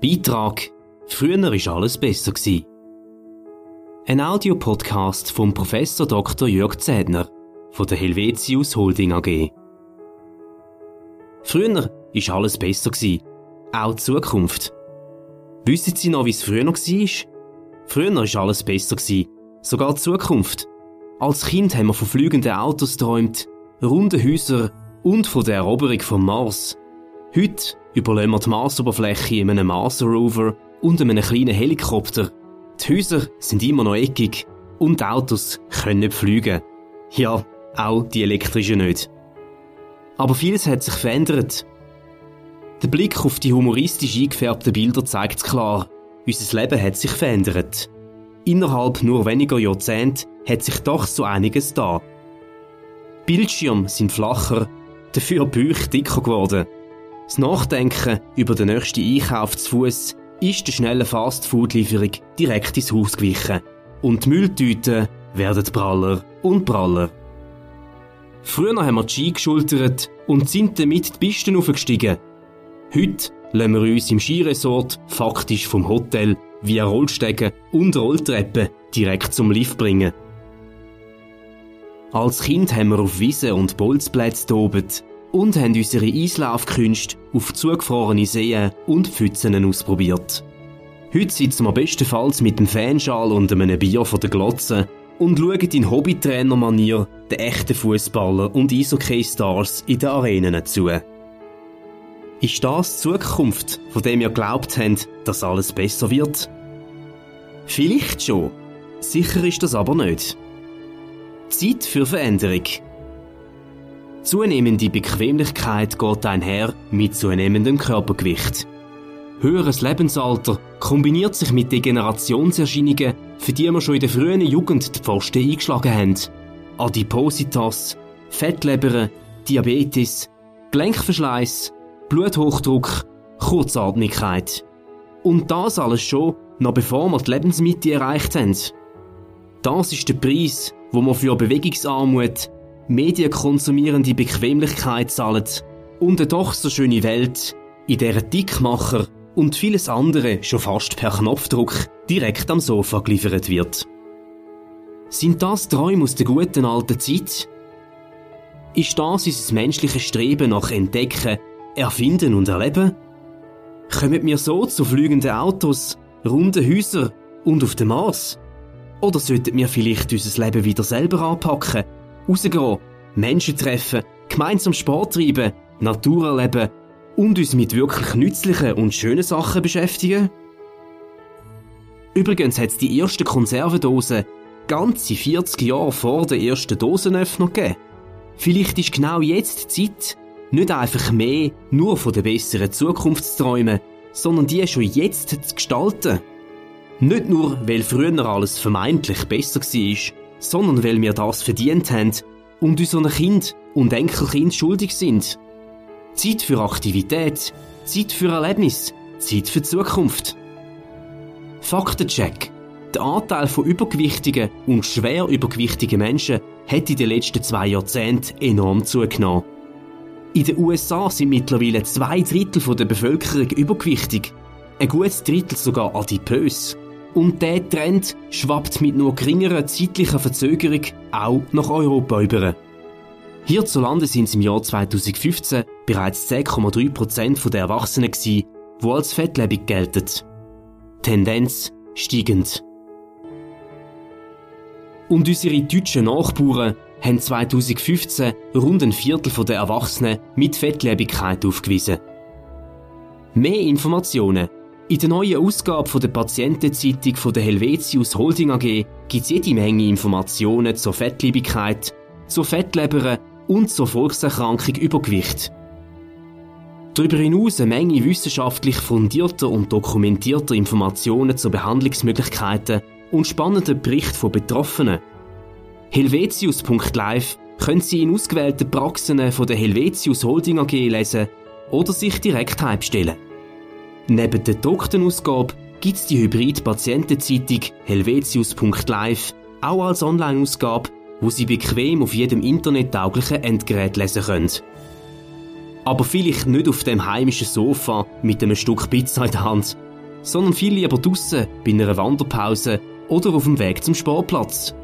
Beitrag Früher war alles besser. Ein Audiopodcast vom Professor Dr. Jörg Zedner von der Helvetius Holding AG. Früher war alles besser. Auch die Zukunft. Wissen Sie noch, wie es früher war? Früher war alles besser. Sogar die Zukunft. Als Kind haben wir von fliegenden Autos geträumt, runden Häusern und von der Eroberung vom Mars. Heute überlegen wir die Marsoberfläche in einem Mars-Rover und einem kleinen Helikopter. Die Häuser sind immer noch eckig und Autos können nicht fliegen. Ja, auch die elektrischen nicht. Aber vieles hat sich verändert. Der Blick auf die humoristisch eingefärbten Bilder zeigt klar. Unser Leben hat sich verändert. Innerhalb nur weniger Jahrzehnte hat sich doch so einiges da. Bildschirme sind flacher, dafür Bücher dicker geworden. Das Nachdenken über den nächsten Einkauf zu Fuß ist der schnellen Fastfood-Lieferung direkt ins Haus gewichen. Und die Mülltüten werden praller und praller. Früher haben wir die Ski geschultert und sind damit die Pisten aufgestiegen. Heute lassen wir uns im Skiresort faktisch vom Hotel via Rollstegen und Rolltreppen direkt zum Lift bringen. Als Kind haben wir auf Wiesen und Bolzplätze tobet und haben unsere Eislaufkünste auf zugefrorene Seen und Pfützen ausprobiert. Heute sitzen wir bestenfalls mit dem Fanschal und einem Bier von der Glotze und schauen in Hobbytrainer-Manier den echten Fußballer und Eishockey-Stars in den Arenen zu. Ist das die Zukunft, von dem ihr glaubt habt, dass alles besser wird? Vielleicht schon. Sicher ist das aber nicht. Zeit für Veränderung. Zunehmende Bequemlichkeit geht einher mit zunehmendem Körpergewicht. Höheres Lebensalter kombiniert sich mit Degenerationserscheinungen, für die wir schon in der frühen Jugend die Pfosten eingeschlagen haben. Adipositas, Fettleber, Diabetes, Gelenkverschleiß, Bluthochdruck, Kurzatmigkeit. Und das alles schon, noch bevor wir die Lebensmitte erreicht haben. Das ist der Preis, wo man für Bewegungsarmut, medienkonsumierende Bequemlichkeit zahlen und eine doch so schöne Welt, in der Dickmacher und vieles andere schon fast per Knopfdruck direkt am Sofa geliefert wird. Sind das Träume aus der guten alten Zeit? Ist das unser menschliches Streben nach Entdecken, Erfinden und Erleben? Kommen wir so zu fliegenden Autos, runden Häusern und auf dem Mars? Oder sollten wir vielleicht unser Leben wieder selber anpacken, rausgehen, Menschen treffen, gemeinsam Sport treiben, Natur erleben und uns mit wirklich nützlichen und schönen Sachen beschäftigen? Übrigens hat es die ersten Konservendosen ganze 40 Jahre vor der ersten Dosenöffner gegeben. Vielleicht ist genau jetzt die Zeit, nicht einfach mehr nur von der besseren Zukunft zu träumen, sondern die schon jetzt zu gestalten. Nicht nur, weil früher alles vermeintlich besser war, sondern weil wir das verdient haben und unseren Kind und Enkelkind schuldig sind. Zeit für Aktivität, Zeit für Erlebnis, Zeit für Zukunft. Faktencheck. Der Anteil von übergewichtigen und schwer übergewichtigen Menschen hat in den letzten zwei Jahrzehnten enorm zugenommen. In den USA sind mittlerweile zwei Drittel der Bevölkerung übergewichtig, ein gutes Drittel sogar adipös. Und der Trend schwappt mit nur geringerer zeitlicher Verzögerung auch nach Europa über. Hierzulande sind es im Jahr 2015 bereits 10,3% der Erwachsenen gewesen, die als fettlebig gelten. Tendenz steigend. Und unsere deutschen Nachbarn haben 2015 rund ein Viertel der Erwachsenen mit Fettlebigkeit aufgewiesen. Mehr Informationen in der neuen Ausgabe der Patientenzeitung von der Helvetius Holding AG gibt es jede Menge Informationen zur Fettlebigkeit, zur Fettleber und zur Volkserkrankung Übergewicht. Darüber hinaus eine Menge wissenschaftlich fundierter und dokumentierter Informationen zu Behandlungsmöglichkeiten und spannenden Berichte von Betroffenen. Helvetius.live können Sie in ausgewählten Praxen von der Helvetius Holding AG lesen oder sich direkt heimstellen. Neben der gedruckten Ausgabe gibt es die Hybrid-Patientenzeitung helvetius.live auch als Online-Ausgabe, wo Sie bequem auf jedem internettauglichen Endgerät lesen können. Aber vielleicht nicht auf dem heimischen Sofa mit einem Stück Pizza in der Hand, sondern viel lieber draussen, bei einer Wanderpause oder auf dem Weg zum Sportplatz.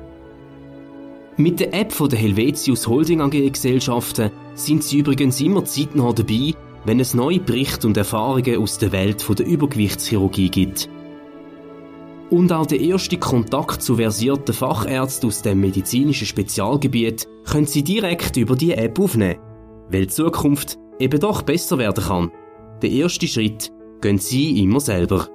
Mit der App von der Helvetius Holding AG Gesellschaften sind sie übrigens immer zeitnah dabei, wenn es neue Berichte und Erfahrungen aus der Welt der Übergewichtschirurgie gibt. Und auch der erste Kontakt zu versierten Fachärzten aus dem medizinischen Spezialgebiet können Sie direkt über die App aufnehmen, weil die Zukunft eben doch besser werden kann. Der erste Schritt gehen Sie immer selber.